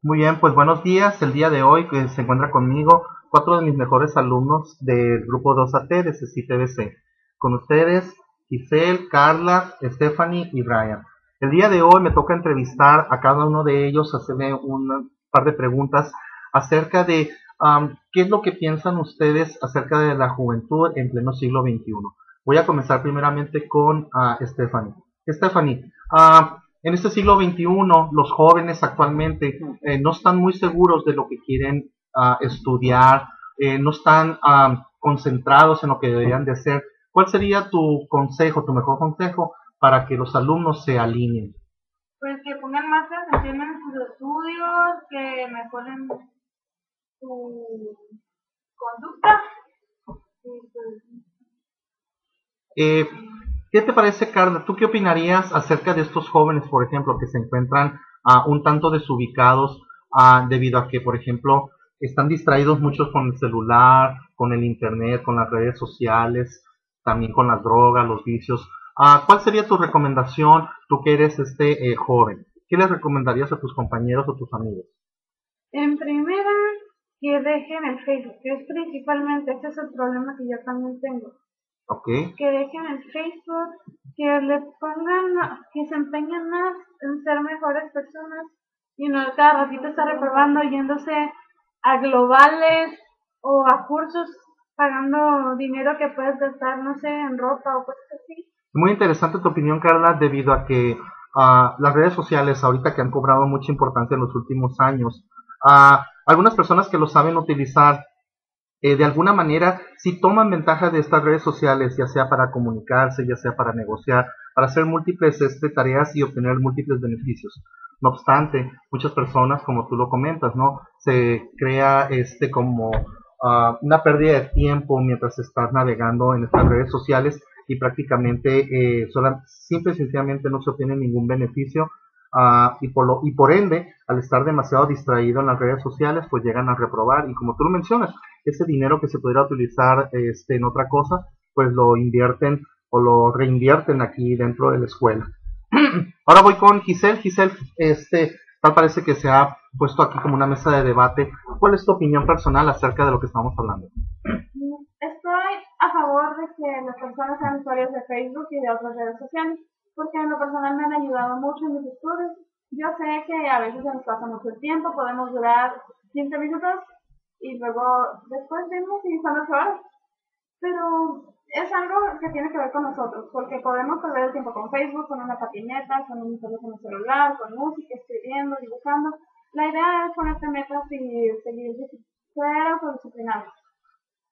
Muy bien, pues buenos días. El día de hoy que se encuentra conmigo cuatro de mis mejores alumnos del grupo 2AT de CCTVC. Con ustedes, Giselle, Carla, Stephanie y Brian. El día de hoy me toca entrevistar a cada uno de ellos, hacerle un par de preguntas acerca de qué es lo que piensan ustedes acerca de la juventud en pleno siglo XXI. Voy a comenzar primeramente con uh, Stephanie. Stephanie, uh, en este siglo XXI los jóvenes actualmente eh, no están muy seguros de lo que quieren uh, estudiar, eh, no están concentrados en lo que deberían de hacer. ¿Cuál sería tu consejo, tu mejor consejo para que los alumnos se alineen? Pues que pongan más atención en sus estudios, que mejoren su conducta. Pues, eh, ¿Qué te parece, Carla? ¿Tú qué opinarías acerca de estos jóvenes, por ejemplo, que se encuentran un tanto desubicados debido a que, por ejemplo, están distraídos muchos con el celular, con el internet, con las redes sociales, también con las drogas, los vicios? Uh, ¿Cuál sería tu recomendación, tú que eres este eh, joven? ¿Qué les recomendarías a tus compañeros o tus amigos? En primera, que dejen el Facebook, que es principalmente, este es el problema que yo también tengo que dejen el Facebook, que le pongan, que se empeñen más en ser mejores personas. Y no cada ratito estar reprobando, yéndose a globales o a cursos pagando dinero que puedes gastar, no sé, en ropa o cosas así. Muy interesante tu opinión, Carla, debido a que uh, las redes sociales, ahorita que han cobrado mucha importancia en los últimos años, uh, algunas personas que lo saben utilizar eh, de alguna manera si toman ventaja de estas redes sociales, ya sea para comunicarse, ya sea para negociar, para hacer múltiples este, tareas y obtener múltiples beneficios. No obstante, muchas personas, como tú lo comentas, ¿no? Se crea este como uh, una pérdida de tiempo mientras estás navegando en estas redes sociales y prácticamente eh, sola, simple y sencillamente no se obtiene ningún beneficio Uh, y, por lo, y por ende, al estar demasiado distraído en las redes sociales, pues llegan a reprobar. Y como tú lo mencionas, ese dinero que se pudiera utilizar este, en otra cosa, pues lo invierten o lo reinvierten aquí dentro de la escuela. Ahora voy con Giselle. Giselle, este, tal parece que se ha puesto aquí como una mesa de debate. ¿Cuál es tu opinión personal acerca de lo que estamos hablando? Estoy a favor de que las personas sean usuarios de Facebook y de otras redes sociales porque en lo personal me han ayudado mucho en mis estudios. Yo sé que a veces se nos pasa mucho el tiempo, podemos durar 15 minutos y luego después vemos y son 8 horas. Pero es algo que tiene que ver con nosotros, porque podemos perder el tiempo con Facebook, con una patineta, con un teléfono celular, con música, escribiendo, dibujando. La idea es ponerte metas y seguir ser disciplinados.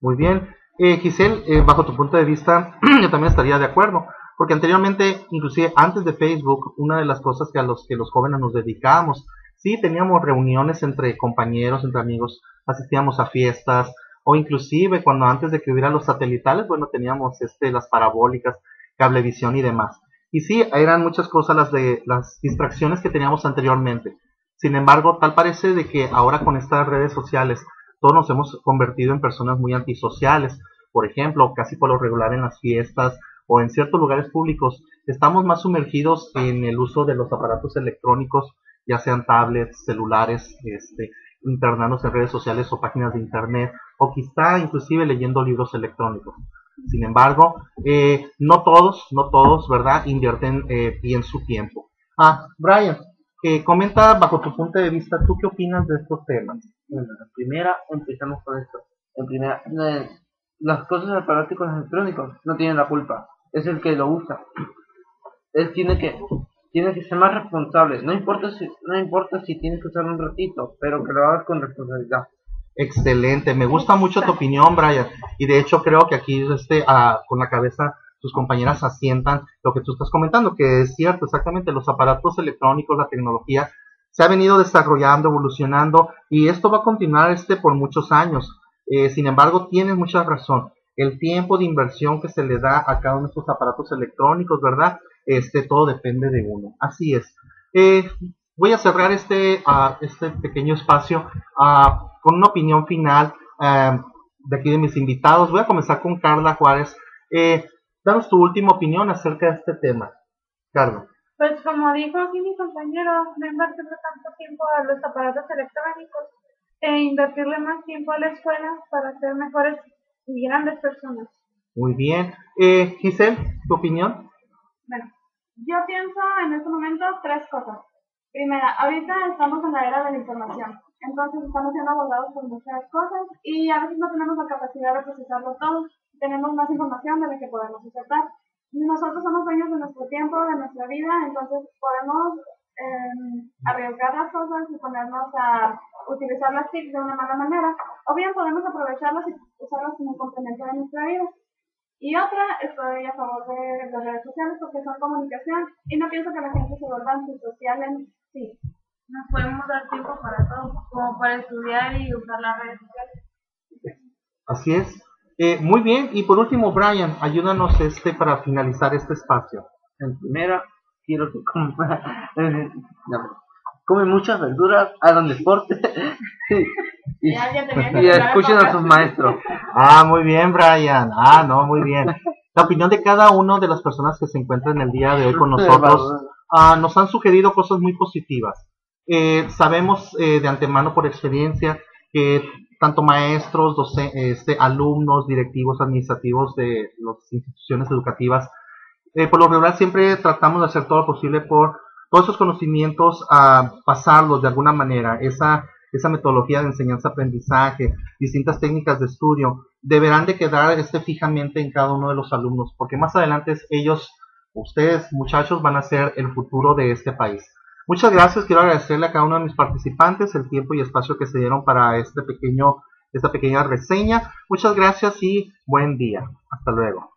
Muy bien. Eh, Giselle, eh, bajo tu punto de vista, yo también estaría de acuerdo. Porque anteriormente, inclusive antes de Facebook, una de las cosas que a los que los jóvenes nos dedicábamos, sí teníamos reuniones entre compañeros, entre amigos, asistíamos a fiestas, o inclusive cuando antes de que hubiera los satelitales, bueno, teníamos este, las parabólicas, cablevisión y demás. Y sí, eran muchas cosas las de las distracciones que teníamos anteriormente. Sin embargo, tal parece de que ahora con estas redes sociales todos nos hemos convertido en personas muy antisociales. Por ejemplo, casi por lo regular en las fiestas o en ciertos lugares públicos, estamos más sumergidos en el uso de los aparatos electrónicos, ya sean tablets, celulares, este, internados en redes sociales o páginas de internet, o quizá inclusive leyendo libros electrónicos. Sin embargo, eh, no todos, no todos, ¿verdad?, invierten eh, bien su tiempo. Ah, Brian, que comenta bajo tu punto de vista, ¿tú qué opinas de estos temas? Bueno, primera, empezamos con esto. En primera, eh, las cosas aparatos electrónicos no tienen la culpa es el que lo usa. Él tiene que tiene que ser más responsable. No importa si no importa si tienes que usar un ratito, pero que lo hagas con responsabilidad. Excelente, me gusta mucho tu opinión, Brian. Y de hecho creo que aquí este, ah, con la cabeza tus compañeras asientan lo que tú estás comentando, que es cierto, exactamente, los aparatos electrónicos, la tecnología, se ha venido desarrollando, evolucionando y esto va a continuar este por muchos años. Eh, sin embargo, tienes mucha razón. El tiempo de inversión que se le da a cada uno de estos aparatos electrónicos, ¿verdad? Este, todo depende de uno. Así es. Eh, voy a cerrar este, uh, este pequeño espacio uh, con una opinión final uh, de aquí de mis invitados. Voy a comenzar con Carla Juárez. Eh, danos tu última opinión acerca de este tema. Carla. Pues como dijo aquí mi compañero, no invertirle tanto tiempo a los aparatos electrónicos e invertirle más tiempo a la escuela para ser mejores y grandes personas. Muy bien. Eh, Giselle, ¿tu opinión? Bueno, yo pienso en este momento tres cosas. Primera, ahorita estamos en la era de la información, entonces estamos siendo abordados por muchas cosas y a veces no tenemos la capacidad de procesarlo todo, tenemos más información de la que podemos aceptar nosotros somos dueños de nuestro tiempo, de nuestra vida, entonces podemos eh, arriesgar las cosas y ponernos a utilizar las TIC de una mala manera, o bien podemos aprovecharlas y usarlas como un complemento de nuestra vida. Y otra, estoy a favor de las redes sociales porque son comunicación y no pienso que la gente se vuelva antisocial en sí. Nos podemos dar tiempo para todo, como para estudiar y usar las redes sociales. Así es. Eh, muy bien, y por último, Brian, ayúdanos este para finalizar este espacio. En primera, quiero que come muchas verduras, hagan deporte y, y escuchen a sus maestros. Ah, muy bien, Brian. Ah, no, muy bien. La opinión de cada uno de las personas que se encuentran el día de hoy con nosotros ah, nos han sugerido cosas muy positivas. Eh, sabemos eh, de antemano por experiencia que tanto maestros, este, alumnos, directivos, administrativos de las instituciones educativas, eh, por lo regular siempre tratamos de hacer todo lo posible por todos esos conocimientos a pasarlos de alguna manera, esa, esa metodología de enseñanza-aprendizaje, distintas técnicas de estudio, deberán de quedar este, fijamente en cada uno de los alumnos, porque más adelante ellos, ustedes muchachos, van a ser el futuro de este país. Muchas gracias, quiero agradecerle a cada uno de mis participantes el tiempo y espacio que se dieron para este pequeño, esta pequeña reseña. Muchas gracias y buen día. Hasta luego.